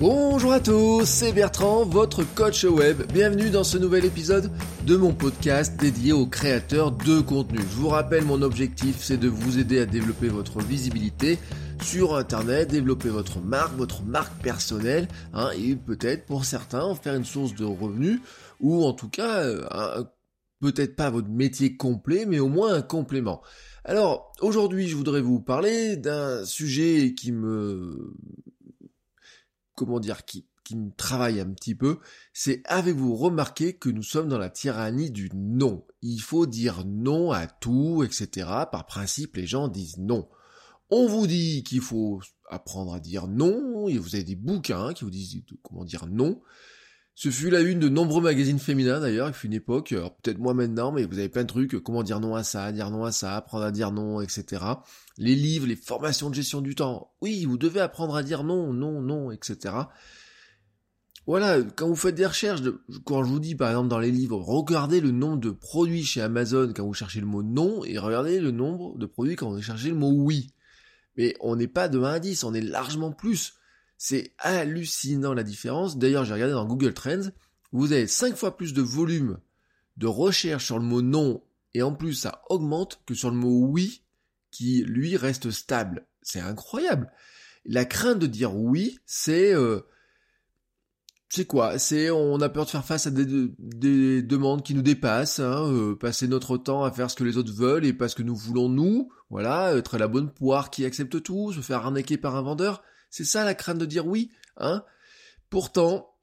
Bonjour à tous, c'est Bertrand, votre coach web. Bienvenue dans ce nouvel épisode de mon podcast dédié aux créateurs de contenu. Je vous rappelle, mon objectif, c'est de vous aider à développer votre visibilité sur Internet, développer votre marque, votre marque personnelle, hein, et peut-être pour certains faire une source de revenus, ou en tout cas, euh, peut-être pas votre métier complet, mais au moins un complément. Alors, aujourd'hui, je voudrais vous parler d'un sujet qui me comment dire, qui, qui travaille un petit peu, c'est avez-vous remarqué que nous sommes dans la tyrannie du non? Il faut dire non à tout, etc. Par principe, les gens disent non. On vous dit qu'il faut apprendre à dire non, et vous avez des bouquins qui vous disent comment dire non. Ce fut la une de nombreux magazines féminins d'ailleurs, il fut une époque, alors peut-être moi maintenant, mais vous avez plein de trucs, comment dire non à ça, dire non à ça, apprendre à dire non, etc. Les livres, les formations de gestion du temps, oui, vous devez apprendre à dire non, non, non, etc. Voilà, quand vous faites des recherches, quand je vous dis par exemple dans les livres, regardez le nombre de produits chez Amazon quand vous cherchez le mot non, et regardez le nombre de produits quand vous cherchez le mot oui. Mais on n'est pas de 1 à 10, on est largement plus. C'est hallucinant la différence. D'ailleurs, j'ai regardé dans Google Trends, vous avez 5 fois plus de volume de recherche sur le mot non, et en plus ça augmente que sur le mot oui, qui lui reste stable. C'est incroyable. La crainte de dire oui, c'est... euh, c'est quoi? C'est on a peur de faire face à des, des demandes qui nous dépassent, hein, euh, passer notre temps à faire ce que les autres veulent et pas ce que nous voulons nous, voilà, être la bonne poire qui accepte tout, se faire arnaquer par un vendeur. C'est ça la crainte de dire oui, hein Pourtant,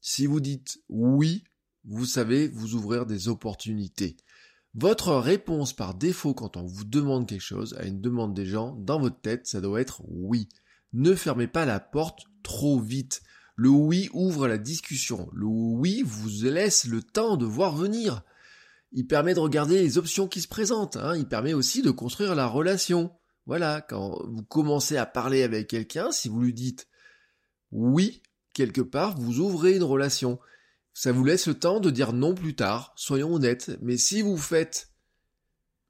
si vous dites oui, vous savez vous ouvrir des opportunités. Votre réponse par défaut quand on vous demande quelque chose, à une demande des gens, dans votre tête, ça doit être oui. Ne fermez pas la porte trop vite. Le oui ouvre la discussion. Le oui vous laisse le temps de voir venir. Il permet de regarder les options qui se présentent. hein. Il permet aussi de construire la relation. Voilà, quand vous commencez à parler avec quelqu'un, si vous lui dites oui, quelque part, vous ouvrez une relation. Ça vous laisse le temps de dire non plus tard, soyons honnêtes. Mais si vous faites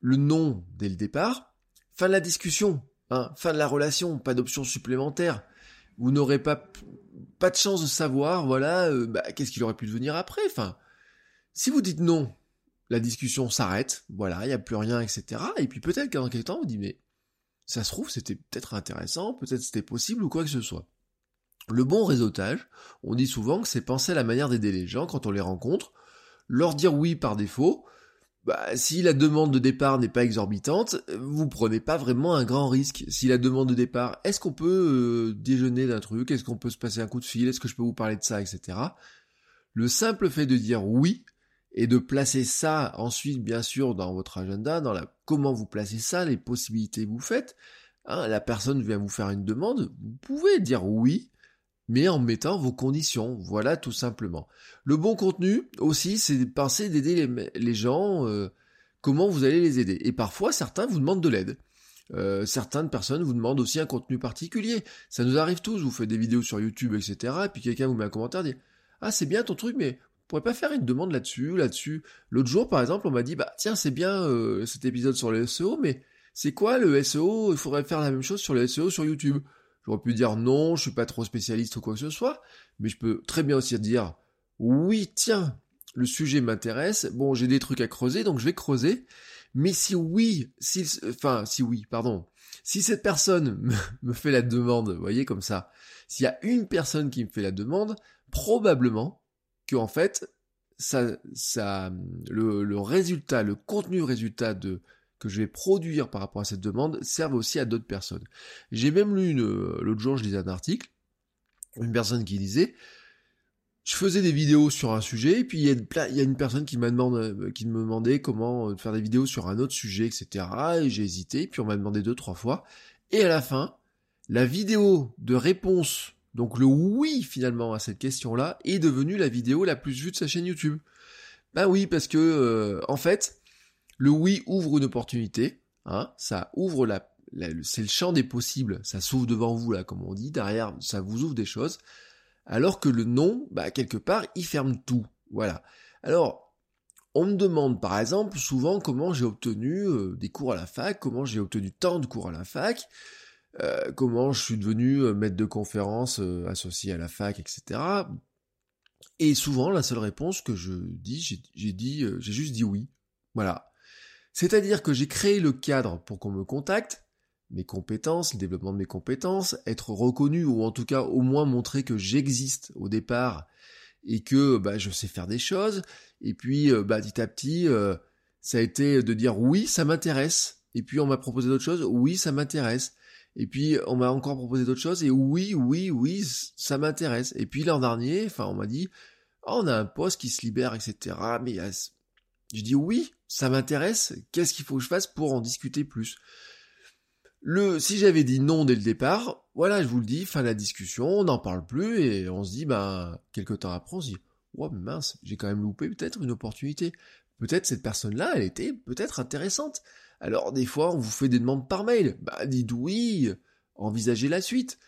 le non dès le départ, fin de la discussion, hein, fin de la relation, pas d'option supplémentaire. Vous n'aurez pas pas de chance de savoir, voilà, euh, bah, qu'est-ce qu'il aurait pu devenir après. Enfin, si vous dites non, la discussion s'arrête, voilà, il n'y a plus rien, etc. Et puis peut-être qu'en quelque temps, vous dites, mais ça se trouve, c'était peut-être intéressant, peut-être c'était possible ou quoi que ce soit. Le bon réseautage, on dit souvent que c'est penser à la manière d'aider les gens quand on les rencontre, leur dire oui par défaut, bah, si la demande de départ n'est pas exorbitante, vous prenez pas vraiment un grand risque. Si la demande de départ, est-ce qu'on peut euh, déjeuner d'un truc, est-ce qu'on peut se passer un coup de fil, est-ce que je peux vous parler de ça, etc. Le simple fait de dire oui et de placer ça ensuite, bien sûr, dans votre agenda, dans la comment vous placez ça, les possibilités que vous faites. hein, la personne vient vous faire une demande, vous pouvez dire oui, mais en mettant vos conditions. Voilà, tout simplement. Le bon contenu aussi, c'est de penser d'aider les, gens, euh, comment vous allez les aider. Et parfois, certains vous demandent de l'aide. Euh, certaines personnes vous demandent aussi un contenu particulier. Ça nous arrive tous, vous faites des vidéos sur YouTube, etc. Et puis quelqu'un vous met un commentaire, dit Ah, c'est bien ton truc, mais pourrais pas faire une demande là-dessus, là-dessus. L'autre jour, par exemple, on m'a dit Bah, tiens, c'est bien euh, cet épisode sur le SEO, mais c'est quoi le SEO Il faudrait faire la même chose sur le SEO sur YouTube. J'aurais pu dire non, je suis pas trop spécialiste ou quoi que ce soit, mais je peux très bien aussi dire oui, tiens, le sujet m'intéresse, bon, j'ai des trucs à creuser, donc je vais creuser. Mais si oui, si, enfin, si oui, pardon, si cette personne me, fait la demande, voyez, comme ça, s'il y a une personne qui me fait la demande, probablement que, en fait, ça, ça, le, le résultat, le contenu résultat de, que je vais produire par rapport à cette demande serve aussi à d'autres personnes. J'ai même lu une, l'autre jour, je lisais un article, une personne qui disait, je faisais des vidéos sur un sujet, et puis il y a il y a une personne qui demandé, qui me demandait comment faire des vidéos sur un autre sujet, etc. Et j'ai hésité, puis on m'a demandé deux, trois fois. Et à la fin, la vidéo de réponse, donc le oui finalement à cette question-là, est devenue la vidéo la plus vue de sa chaîne YouTube. Ben oui, parce que euh, en fait, le oui ouvre une opportunité, hein, ça ouvre la, c'est le champ des possibles, ça s'ouvre devant vous là, comme on dit, derrière ça vous ouvre des choses, alors que le non, bah quelque part, il ferme tout, voilà. Alors, on me demande par exemple souvent comment j'ai obtenu euh, des cours à la fac, comment j'ai obtenu tant de cours à la fac, euh, comment je suis devenu euh, maître de conférence associé à la fac, etc. Et souvent, la seule réponse que je dis, j'ai dit, j'ai juste dit oui. Voilà. C'est-à-dire que j'ai créé le cadre pour qu'on me contacte, mes compétences, le développement de mes compétences, être reconnu ou en tout cas au moins montrer que j'existe au départ et que bah, je sais faire des choses. Et puis euh, bah, petit à petit, euh, ça a été de dire oui, ça m'intéresse. Et puis on m'a proposé d'autres choses, oui, ça m'intéresse. Et puis on m'a encore proposé d'autres choses et oui, oui, oui, ça m'intéresse. Et puis l'an dernier, on m'a dit, oh, on a un poste qui se libère, etc. Mais je dis oui, ça m'intéresse. Qu'est-ce qu'il faut que je fasse pour en discuter plus? Le, si j'avais dit non dès le départ, voilà, je vous le dis, fin de la discussion, on n'en parle plus et on se dit, ben, quelques temps après, on se dit, oh mince, j'ai quand même loupé peut-être une opportunité. Peut-être cette personne-là, elle était peut-être intéressante. Alors des fois, on vous fait des demandes par mail. Bah dites oui, envisagez la suite.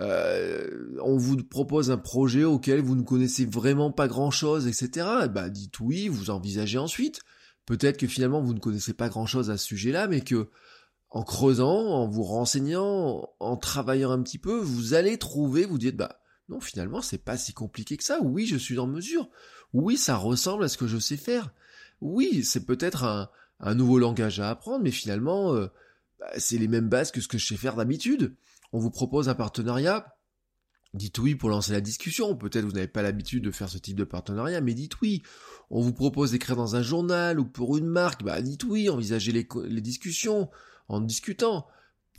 Euh, on vous propose un projet auquel vous ne connaissez vraiment pas grand-chose, etc. Bah dites oui, vous envisagez ensuite. Peut-être que finalement vous ne connaissez pas grand-chose à ce sujet-là, mais que en creusant, en vous renseignant, en travaillant un petit peu, vous allez trouver, vous dites, bah non, finalement, c'est pas si compliqué que ça. Oui, je suis en mesure. Oui, ça ressemble à ce que je sais faire. Oui, c'est peut-être un, un, nouveau langage à apprendre, mais finalement, euh, bah, c'est les mêmes bases que ce que je sais faire d'habitude. On vous propose un partenariat. Dites oui pour lancer la discussion. Peut-être vous n'avez pas l'habitude de faire ce type de partenariat, mais dites oui. On vous propose d'écrire dans un journal ou pour une marque. Bah, dites oui, envisagez les, discussions en discutant.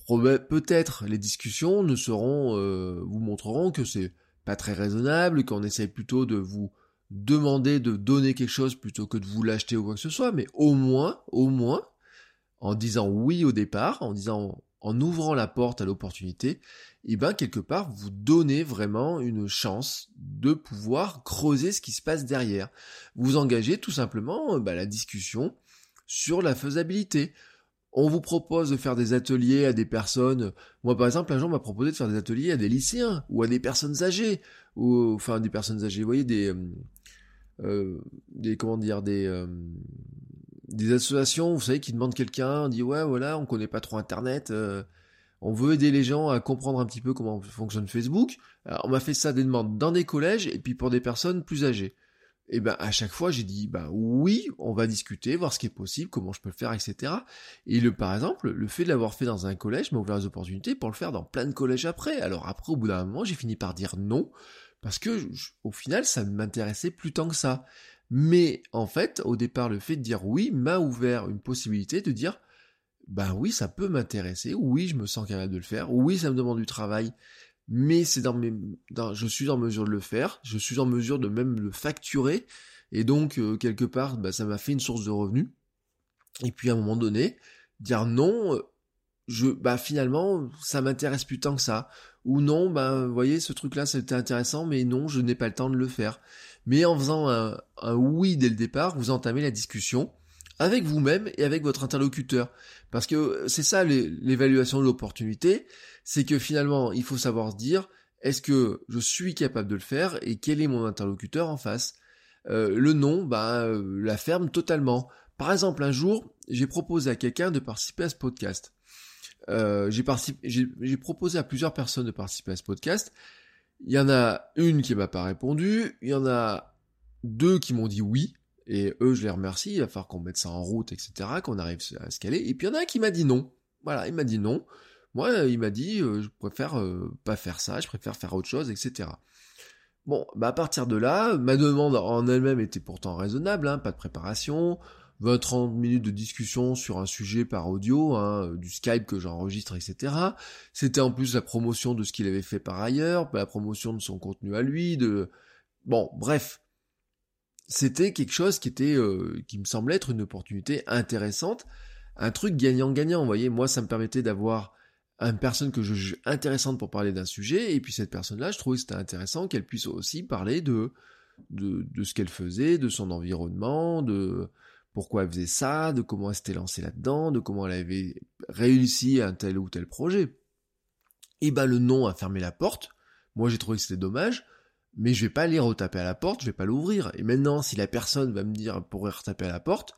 Peut-être les discussions ne seront, euh, vous montreront que c'est pas très raisonnable, qu'on essaye plutôt de vous demander de donner quelque chose plutôt que de vous l'acheter ou quoi que ce soit, mais au moins, au moins, en disant oui au départ, en disant, en ouvrant la porte à l'opportunité, et eh ben quelque part vous donnez vraiment une chance de pouvoir creuser ce qui se passe derrière. Vous engagez tout simplement bah, la discussion sur la faisabilité on vous propose de faire des ateliers à des personnes. Moi, par exemple, un jour, m'a proposé de faire des ateliers à des lycéens ou à des personnes âgées, ou enfin des personnes âgées. Vous voyez des, euh, euh, des comment dire, des euh, des associations, vous savez, qui demandent quelqu'un, on dit ouais, voilà, on connaît pas trop Internet, on veut aider les gens à comprendre un petit peu comment fonctionne Facebook. On m'a fait ça des demandes dans des collèges et puis pour des personnes plus âgées et ben à chaque fois j'ai dit bah oui, on va discuter, voir ce qui est possible, comment je peux le faire, etc. Et le par exemple, le fait de l'avoir fait dans un collège m'a ouvert les opportunités pour le faire dans plein de collèges après. Alors après, au bout d'un moment, j'ai fini par dire non parce que au final, ça ne m'intéressait plus tant que ça. Mais en fait, au départ, le fait de dire oui m'a ouvert une possibilité de dire bah oui, ça peut m'intéresser, oui, je me sens capable de le faire, oui, ça me demande du travail, mais c'est dans mes, je suis en mesure de le faire, je suis en mesure de même le facturer, et donc euh, quelque part, bah, ça m'a fait une source de revenus. Et puis à un moment donné, dire non, euh, je, bah finalement, ça m'intéresse plus tant que ça. Ou non, bah vous voyez, ce truc-là, c'était intéressant, mais non, je n'ai pas le temps de le faire. Mais en faisant un oui dès le départ, vous entamez la discussion avec vous-même et avec votre interlocuteur. Parce que euh, c'est ça l'évaluation de l'opportunité, c'est que finalement, il faut savoir se dire, est-ce que je suis capable de le faire et quel est mon interlocuteur en face? Euh, Le nom, bah, euh, la ferme totalement. Par exemple, un jour, j'ai proposé à quelqu'un de participer à ce podcast. j'ai proposé à plusieurs personnes de participer à ce podcast. Il y en a une qui m'a pas répondu, il y en a deux qui m'ont dit oui, et eux, je les remercie, il va falloir qu'on mette ça en route, etc., qu'on arrive à se. Et puis il y en a un qui m'a dit non. Voilà, il m'a dit non. Moi, il m'a dit, euh, je préfère euh, pas faire ça, je préfère faire autre chose, etc. Bon, bah à partir de là, ma demande en elle-même était pourtant raisonnable, hein, pas de préparation, 20-30 minutes de discussion sur un sujet par audio, hein, du Skype que j'enregistre, etc. C'était en plus la promotion de ce qu'il avait fait par ailleurs, la promotion de son contenu à lui, de... Bon, bref, c'était quelque chose qui était, euh, qui me semblait être une opportunité intéressante, un truc gagnant-gagnant. Vous voyez, moi, ça me permettait d'avoir une personne que je juge intéressante pour parler d'un sujet, et puis cette personne-là, je trouvais que c'était intéressant qu'elle puisse aussi parler de, de, de ce qu'elle faisait, de son environnement, de pourquoi elle faisait ça, de comment elle s'était lancée là-dedans, de comment elle avait réussi un tel ou tel projet. Et ben le nom a fermé la porte. Moi j'ai trouvé que c'était dommage, mais je vais pas aller retaper à la porte, je vais pas l'ouvrir. Et maintenant, si la personne va me dire pour retaper à la porte,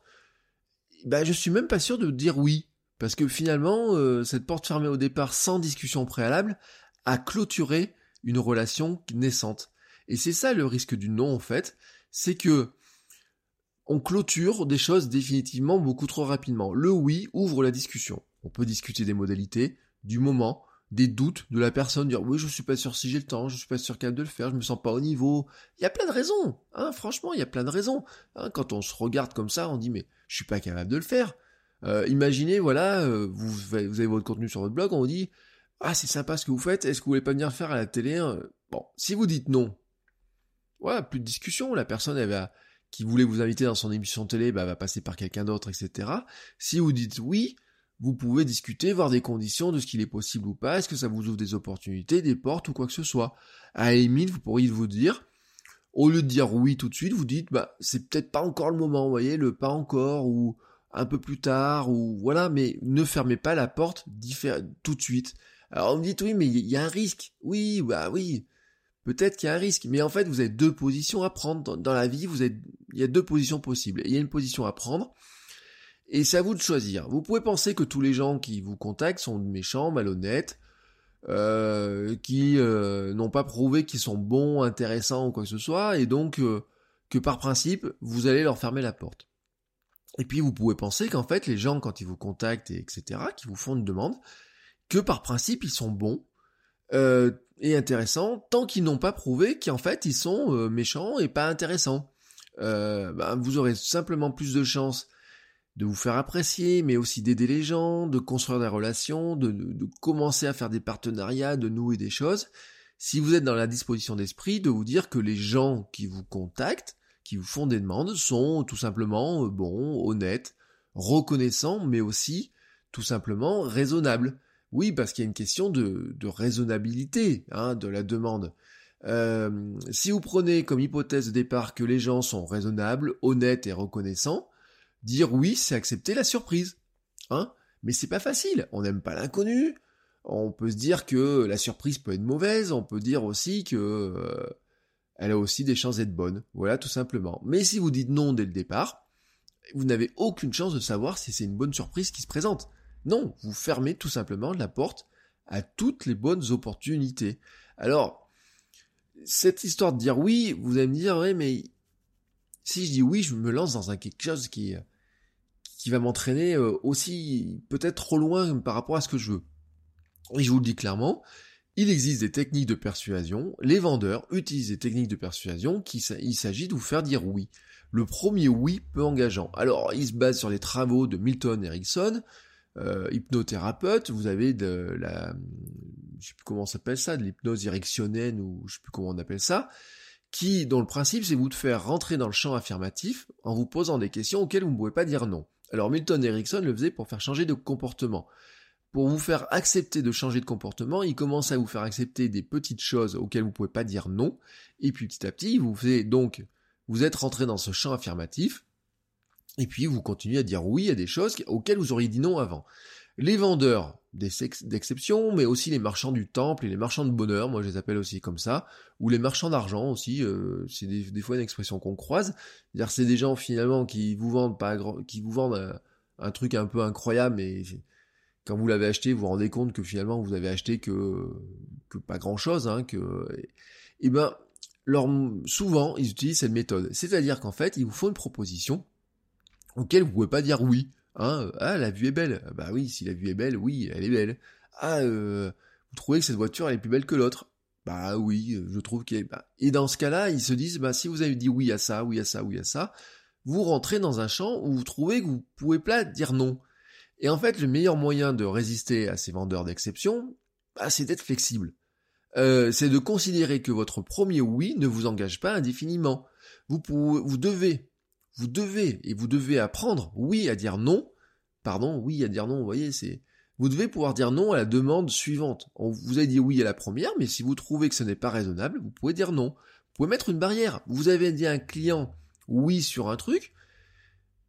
ben je suis même pas sûr de dire oui. Parce que finalement, euh, cette porte fermée au départ sans discussion préalable a clôturé une relation naissante. Et c'est ça le risque du non en fait, c'est que on clôture des choses définitivement beaucoup trop rapidement. Le oui ouvre la discussion. On peut discuter des modalités, du moment, des doutes de la personne, dire oui je suis pas sûr si j'ai le temps, je suis pas sûr capable de le faire, je me sens pas au niveau. Il y a plein de raisons, hein, franchement il y a plein de raisons. Hein, quand on se regarde comme ça, on dit mais je suis pas capable de le faire. Euh, imaginez, voilà, euh, vous, vous, avez votre contenu sur votre blog, on vous dit Ah, c'est sympa ce que vous faites, est-ce que vous voulez pas venir faire à la télé Bon, si vous dites non, voilà, plus de discussion, la personne qui voulait vous inviter dans son émission télé bah, va passer par quelqu'un d'autre, etc. Si vous dites oui, vous pouvez discuter, voir des conditions de ce qu'il est possible ou pas, est-ce que ça vous ouvre des opportunités, des portes ou quoi que ce soit. À la vous pourriez vous dire, au lieu de dire oui tout de suite, vous dites bah c'est peut-être pas encore le moment, vous voyez, le pas encore, ou un peu plus tard, ou voilà, mais ne fermez pas la porte tout de suite. Alors on me dit oui, mais il y a un risque. Oui, bah oui. Peut-être qu'il y a un risque, mais en fait, vous avez deux positions à prendre dans la vie. Vous êtes, il y a deux positions possibles. Il y a une position à prendre, et c'est à vous de choisir. Vous pouvez penser que tous les gens qui vous contactent sont méchants, malhonnêtes, euh, qui euh, n'ont pas prouvé qu'ils sont bons, intéressants ou quoi que ce soit, et donc euh, que par principe, vous allez leur fermer la porte. Et puis vous pouvez penser qu'en fait les gens quand ils vous contactent et etc qui vous font une demande que par principe ils sont bons et intéressants tant qu'ils n'ont pas prouvé qu'en fait ils sont méchants et pas intéressants. Ben, vous aurez simplement plus de chances de vous faire apprécier, mais aussi d'aider les gens, de construire des relations, de, commencer à faire des partenariats, de nouer des choses. Si vous êtes dans la disposition d'esprit de vous dire que les gens qui vous contactent qui vous font des demandes sont tout simplement euh, bons, honnêtes, reconnaissants, mais aussi tout simplement raisonnables. Oui, parce qu'il y a une question de, de raisonnabilité hein, de la demande. Euh, si vous prenez comme hypothèse de départ que les gens sont raisonnables, honnêtes et reconnaissants, dire oui, c'est accepter la surprise. Hein Mais c'est pas facile. On n'aime pas l'inconnu. On peut se dire que la surprise peut être mauvaise. On peut dire aussi que euh, elle a aussi des chances d'être bonne. Voilà, tout simplement. Mais si vous dites non dès le départ, vous n'avez aucune chance de savoir si c'est une bonne surprise qui se présente. Non, vous fermez tout simplement la porte à toutes les bonnes opportunités. Alors, cette histoire de dire oui, vous allez me dire, oui, mais si je dis oui, je me lance dans quelque chose qui, qui va m'entraîner euh, aussi peut-être trop loin par rapport à ce que je veux. Et je vous le dis clairement, il existe des techniques de persuasion, les vendeurs utilisent des techniques de persuasion qui il s'agit de vous faire dire oui. Le premier oui peu engageant. Alors, il se base sur les travaux de Milton Erickson, euh, hypnothérapeute, vous avez de la, je sais plus comment on s'appelle ça, de l'hypnose érectionnelle ou je sais plus comment on appelle ça, qui, dont le principe c'est vous de faire rentrer dans le champ affirmatif en vous posant des questions auxquelles vous ne pouvez pas dire non. Alors Milton Erickson le faisait pour faire changer de comportement. Pour vous faire accepter de changer de comportement, il commence à vous faire accepter des petites choses auxquelles vous pouvez pas dire non, et puis petit à petit, vous fait donc, vous êtes rentré dans ce champ affirmatif, et puis vous continuez à dire oui à des choses auxquelles vous auriez dit non avant. Les vendeurs d'exception, mais aussi les marchands du temple et les marchands de bonheur, moi je les appelle aussi comme ça, ou les marchands d'argent aussi, euh, c'est des, fois une expression qu'on croise. C'est-à-dire c'est des gens finalement qui vous vendent pas qui vous vendent un, un truc un peu incroyable, mais quand vous l'avez acheté, vous vous rendez compte que finalement vous avez acheté que, que pas grand chose, hein, que, et, ben, leur, souvent ils utilisent cette méthode. C'est-à-dire qu'en fait, ils vous font une proposition auquel vous pouvez pas dire oui. Hein, ah, la vue est belle. Bah oui, si la vue est belle, oui, elle est belle. Ah, euh, vous trouvez que cette voiture est plus belle que l'autre? Bah oui, je trouve qu'elle est. Bah. Et dans ce cas-là, ils se disent, bah si vous avez dit oui à ça, oui à ça, oui à ça, vous rentrez dans un champ où vous trouvez que vous pouvez pas dire non. Et en fait, le meilleur moyen de résister à ces vendeurs d'exception, bah, c'est d'être flexible. Euh, c'est de considérer que votre premier oui ne vous engage pas indéfiniment. Vous devez, vous devez, et vous devez apprendre oui à dire non. Pardon, oui à dire non, vous voyez, c'est Vous devez pouvoir dire non à la demande suivante. On vous a dit oui à la première, mais si vous trouvez que ce n'est pas raisonnable, vous pouvez dire non. Vous pouvez mettre une barrière. Vous avez dit à un client oui sur un truc,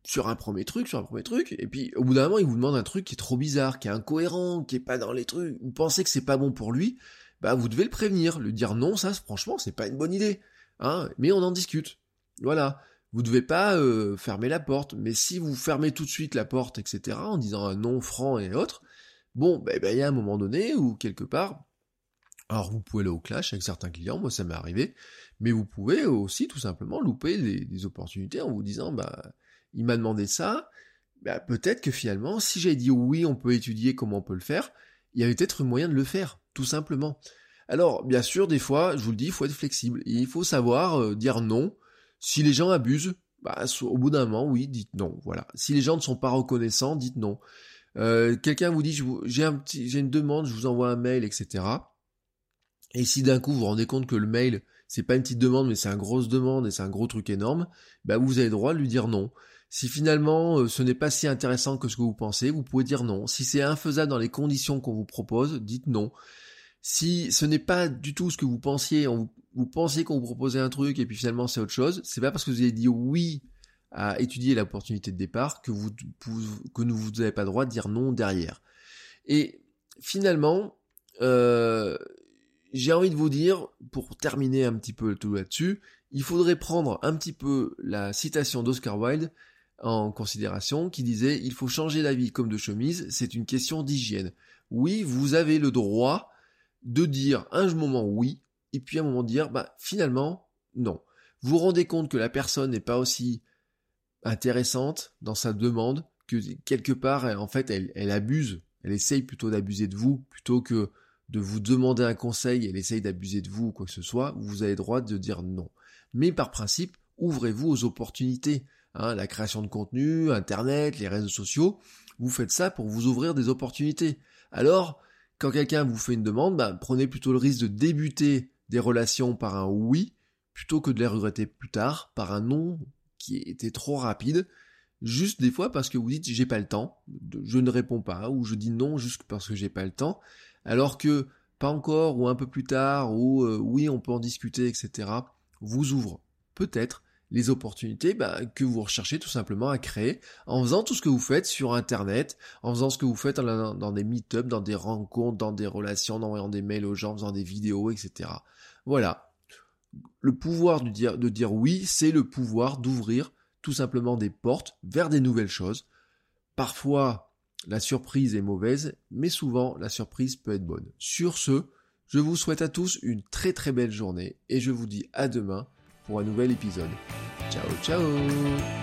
sur un premier truc, sur un premier truc, et puis au bout d'un moment, il vous demande un truc qui est trop bizarre, qui est incohérent, qui est pas dans les trucs, vous pensez que c'est pas bon pour lui, bah vous devez le prévenir, lui dire non, ça franchement c'est pas une bonne idée, hein, mais on en discute. Voilà. Vous devez pas euh, fermer la porte, mais si vous fermez tout de suite la porte, etc., en disant un non franc et autres, bon, bah, bah, il y a un moment donné où quelque part, alors vous pouvez aller au clash avec certains clients, moi ça m'est arrivé, mais vous pouvez aussi tout simplement louper des, opportunités en vous disant, bah, il m'a demandé ça, bah, peut-être que finalement, si j'ai dit oui, on peut étudier comment on peut le faire, il y avait peut-être un moyen de le faire, tout simplement. Alors, bien sûr, des fois, je vous le dis, il faut être flexible. il faut savoir euh, dire non. Si les gens abusent, bah, au bout d'un moment, oui, dites non. Voilà. Si les gens ne sont pas reconnaissants, dites non. Euh, quelqu'un vous dit, j'ai un petit, j'ai une demande, je vous envoie un mail, etc. Et si d'un coup vous vous rendez compte que le mail, c'est pas une petite demande, mais c'est une grosse demande et c'est un gros truc énorme, bah vous avez le droit de lui dire non. Si finalement euh, ce n'est pas si intéressant que ce que vous pensez, vous pouvez dire non. Si c'est infaisable dans les conditions qu'on vous propose, dites non. Si ce n'est pas du tout ce que vous pensiez, vous pensiez qu'on vous proposait un truc et puis finalement c'est autre chose, c'est pas parce que vous avez dit oui à étudier l'opportunité de départ que vous que vous n'avez pas le droit de dire non derrière. Et finalement, euh, j'ai envie de vous dire, pour terminer un petit peu tout là-dessus, il faudrait prendre un petit peu la citation d'Oscar Wilde en considération qui disait il faut changer la vie comme de chemise, c'est une question d'hygiène. Oui, vous avez le droit de dire un moment oui, et puis un moment dire, bah, finalement, non. Vous vous rendez compte que la personne n'est pas aussi intéressante dans sa demande, que quelque part, en fait, elle, abuse, elle essaye plutôt d'abuser de vous, plutôt que de vous demander un conseil, elle essaye d'abuser de vous ou quoi que ce soit, vous avez le droit de dire non. Mais par principe, ouvrez-vous aux opportunités. Hein, la création de contenu, Internet, les réseaux sociaux, vous faites ça pour vous ouvrir des opportunités. Alors, quand quelqu'un vous fait une demande, bah, prenez plutôt le risque de débuter des relations par un oui, plutôt que de les regretter plus tard par un non qui était trop rapide, juste des fois parce que vous dites j'ai pas le temps, je ne réponds pas, ou je dis non juste parce que j'ai pas le temps, alors que pas encore, ou un peu plus tard, ou euh, oui on peut en discuter, etc., vous ouvre. Peut-être les opportunités bah, que vous recherchez tout simplement à créer en faisant tout ce que vous faites sur Internet, en faisant ce que vous faites dans, des meet-ups, dans des rencontres, dans des relations, en envoyant des mails aux gens, en faisant des vidéos, etc. Voilà. Le pouvoir de dire, de dire oui, c'est le pouvoir d'ouvrir tout simplement des portes vers des nouvelles choses. Parfois, la surprise est mauvaise, mais souvent, la surprise peut être bonne. Sur ce, je vous souhaite à tous une très très belle journée et je vous dis à demain pour un nouvel épisode. Ciao ciao